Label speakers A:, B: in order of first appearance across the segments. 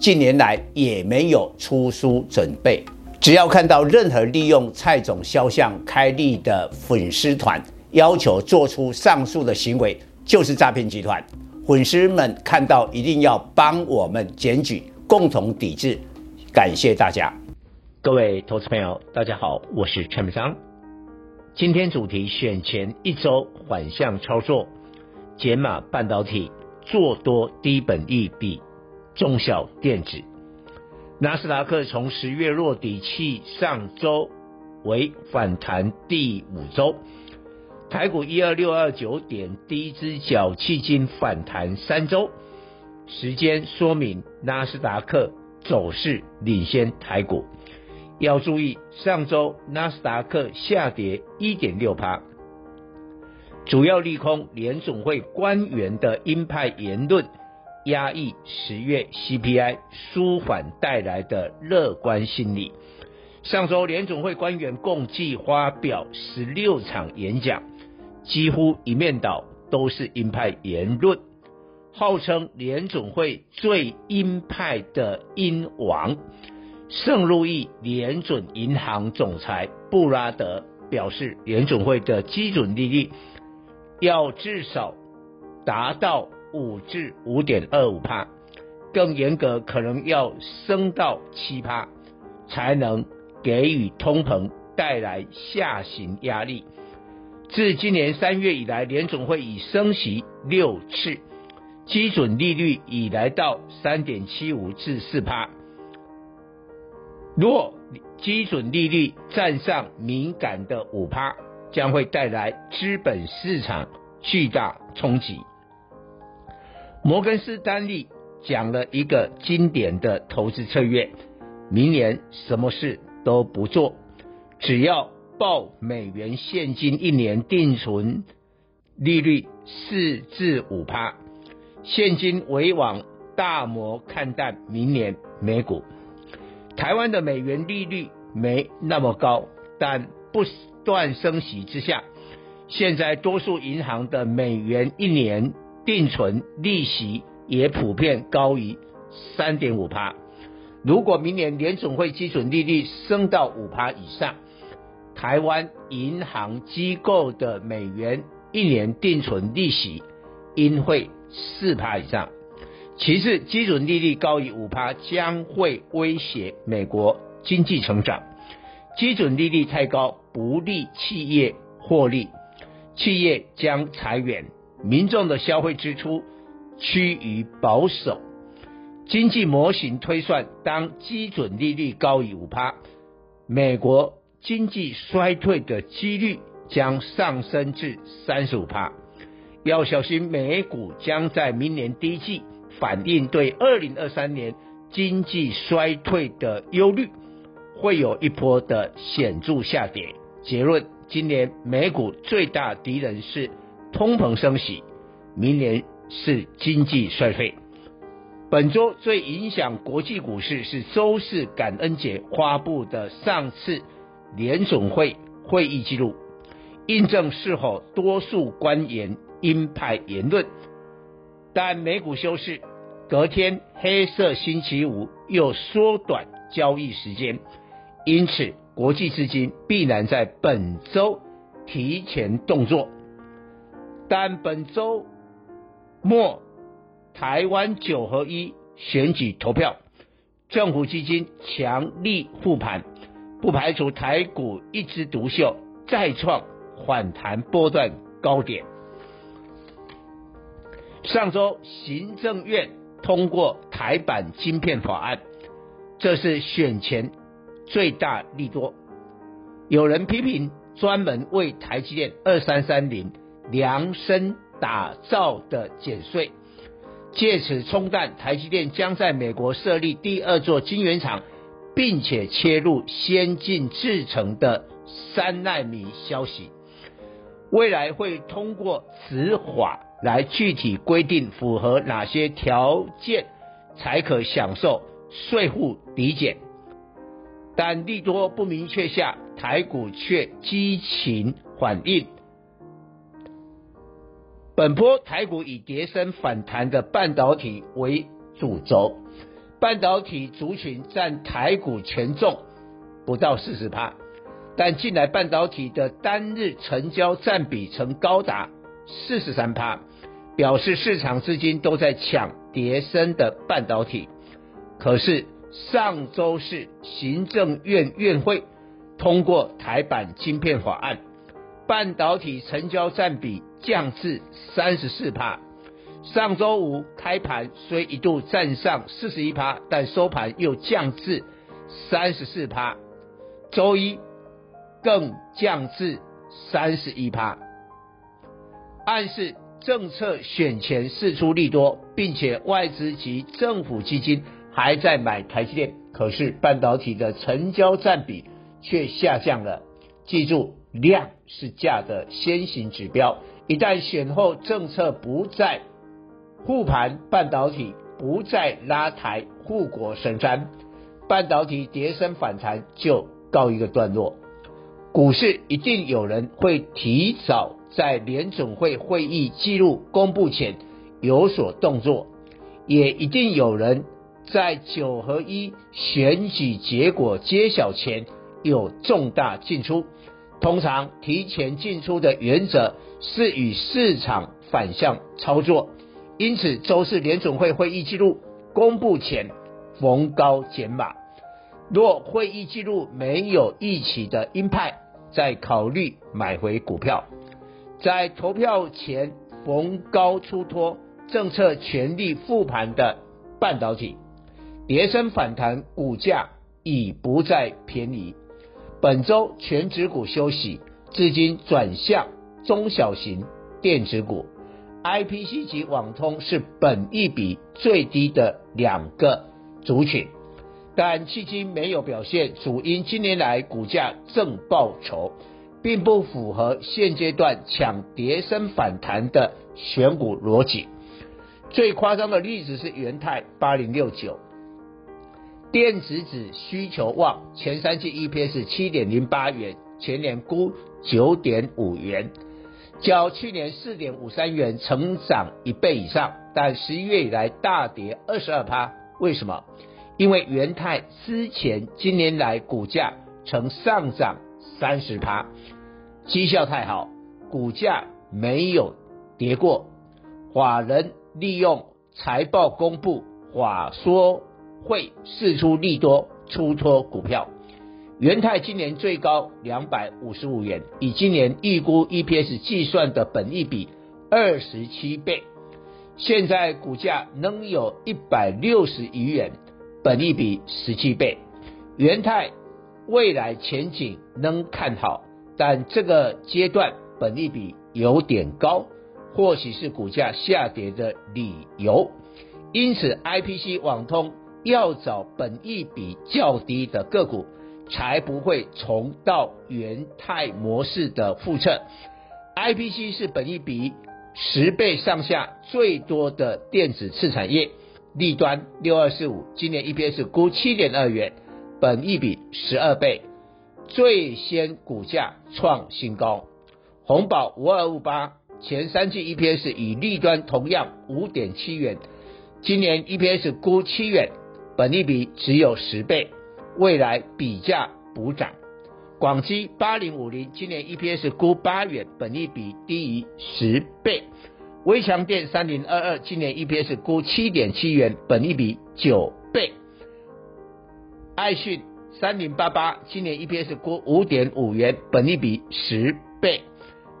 A: 近年来也没有出书准备。只要看到任何利用蔡总肖像开立的粉丝团，要求做出上述的行为，就是诈骗集团。粉丝们看到一定要帮我们检举，共同抵制。感谢大家。
B: 各位投资朋友，大家好，我是陈明章。今天主题选前一周反向操作，解码半导体做多低本益比中小电子。纳斯达克从十月落底起，上周为反弹第五周。台股一二六二九点，第一只脚迄今反弹三周，时间说明纳斯达克走势领先台股。要注意，上周纳斯达克下跌一点六趴，主要利空联总会官员的鹰派言论，压抑十月 CPI 舒缓带来的乐观心理。上周联总会官员共计发表十六场演讲，几乎一面倒都是鹰派言论，号称联总会最鹰派的鹰王。圣路易联准银行总裁布拉德表示，联总会的基准利率要至少达到五至五点二五帕，更严格可能要升到七帕，才能给予通膨带来下行压力。自今年三月以来，联总会已升息六次，基准利率已来到三点七五至四帕。若基准利率站上敏感的五趴，将会带来资本市场巨大冲击。摩根士丹利讲了一个经典的投资策略：明年什么事都不做，只要报美元现金一年定存利率四至五趴，现金为王。大摩看淡明年美股。台湾的美元利率没那么高，但不断升息之下，现在多数银行的美元一年定存利息也普遍高于三点五趴。如果明年联总会基准利率升到五趴以上，台湾银行机构的美元一年定存利息应会四趴以上。其次，基准利率高于五趴将会威胁美国经济成长。基准利率太高不利企业获利，企业将裁员，民众的消费支出趋于保守。经济模型推算，当基准利率高于五趴，美国经济衰退的几率将上升至三十五趴。要小心，美股将在明年第一季。反映对二零二三年经济衰退的忧虑，会有一波的显著下跌。结论：今年美股最大敌人是通膨升息，明年是经济衰退。本周最影响国际股市是周四感恩节发布的上次联总会会议记录，印证是否多数官员鹰派言论。但美股休市。隔天黑色星期五又缩短交易时间，因此国际资金必然在本周提前动作。但本周末台湾九合一选举投票，政府基金强力护盘，不排除台股一枝独秀，再创反弹波段高点。上周行政院。通过台版晶片法案，这是选前最大利多。有人批评专门为台积电二三三零量身打造的减税，借此冲淡台积电将在美国设立第二座晶圆厂，并且切入先进制程的三纳米消息。未来会通过此法来具体规定符合哪些条件才可享受税负抵减，但利多不明确下，台股却激情反应。本波台股以跌升反弹的半导体为主轴，半导体族群占台股权重不到四十趴。但近来半导体的单日成交占比曾高达四十三趴，表示市场资金都在抢跌升的半导体。可是上周是行政院院会通过台版晶片法案，半导体成交占比降至三十四趴。上周五开盘虽一度站上四十一趴，但收盘又降至三十四趴。周一。更降至三十一趴，暗示政策选前释出利多，并且外资及政府基金还在买台积电，可是半导体的成交占比却下降了。记住，量是价的先行指标，一旦选后政策不再护盘半导体，不再拉抬护国神山，半导体跌升反弹就告一个段落。股市一定有人会提早在联总会会议记录公布前有所动作，也一定有人在九合一选举结果揭晓前有重大进出。通常提前进出的原则是与市场反向操作，因此周四联总会会议记录公布前逢高减码。若会议记录没有预期的鹰派，再考虑买回股票。在投票前逢高出脱，政策全力复盘的半导体，跌升反弹，股价已不再便宜。本周全指股休息，资金转向中小型电子股，IPC 及网通是本一比最低的两个族群。但迄今没有表现，主因今年来股价正报酬，并不符合现阶段抢跌升反弹的选股逻辑。最夸张的例子是元泰八零六九，电子纸需求旺，前三季 EPS 七点零八元，全年估九点五元，较去年四点五三元成长一倍以上，但十一月以来大跌二十二趴，为什么？因为元泰之前今年来股价曾上涨三十趴，绩效太好，股价没有跌过。法人利用财报公布、法说会释出利多出脱股票。元泰今年最高两百五十五元，以今年预估 EPS 计算的本益比二十七倍，现在股价能有一百六十余元。本益比十七倍，元泰未来前景能看好，但这个阶段本益比有点高，或许是股价下跌的理由。因此，IPC 网通要找本益比较低的个股，才不会重蹈元泰模式的覆辙。IPC 是本益比十倍上下最多的电子次产业。立端六二四五，今年 EPS 估七点二元，本益比十二倍，最先股价创新高。红宝五二五八，前三季 EPS 与立端同样五点七元，今年 EPS 估七元，本利比只有十倍，未来比价补涨。广基八零五零，今年 EPS 估八元，本利比低于十倍。微强电三零二二，今年 EPS 估七点七元，本利比九倍。爱讯三零八八，今年 EPS 估五点五元，本利比十倍。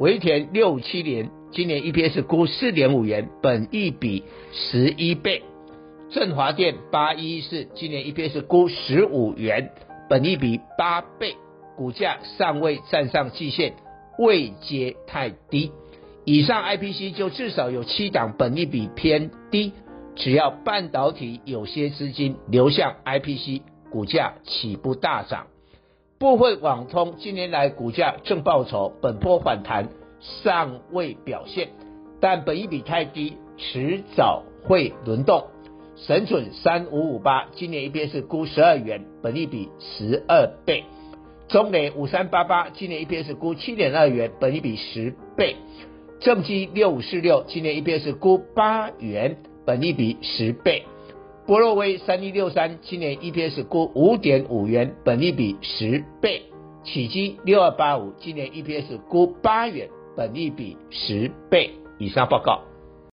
B: 维田六七零，今年 EPS 估四点五元，本益比十一倍。振华电八一四，今年 EPS 估十五元，本益比八倍，股价尚未站上季线，位阶太低。以上 IPC 就至少有七档本益比偏低，只要半导体有些资金流向 IPC，股价起步大涨？部分网通近年来股价正报酬，本波反弹尚未表现，但本益比太低，迟早会轮动。神准三五五八今年 EPS 估十二元，本益比十二倍。中磊五三八八今年 EPS 估七点二元，本益比十倍。正基六五四六今年 EPS 估八元，本益比十倍。波若威三一六三今年 EPS 估五点五元，本益比十倍。启基六二八五今年 EPS 估八元，本益比十倍。以上报告。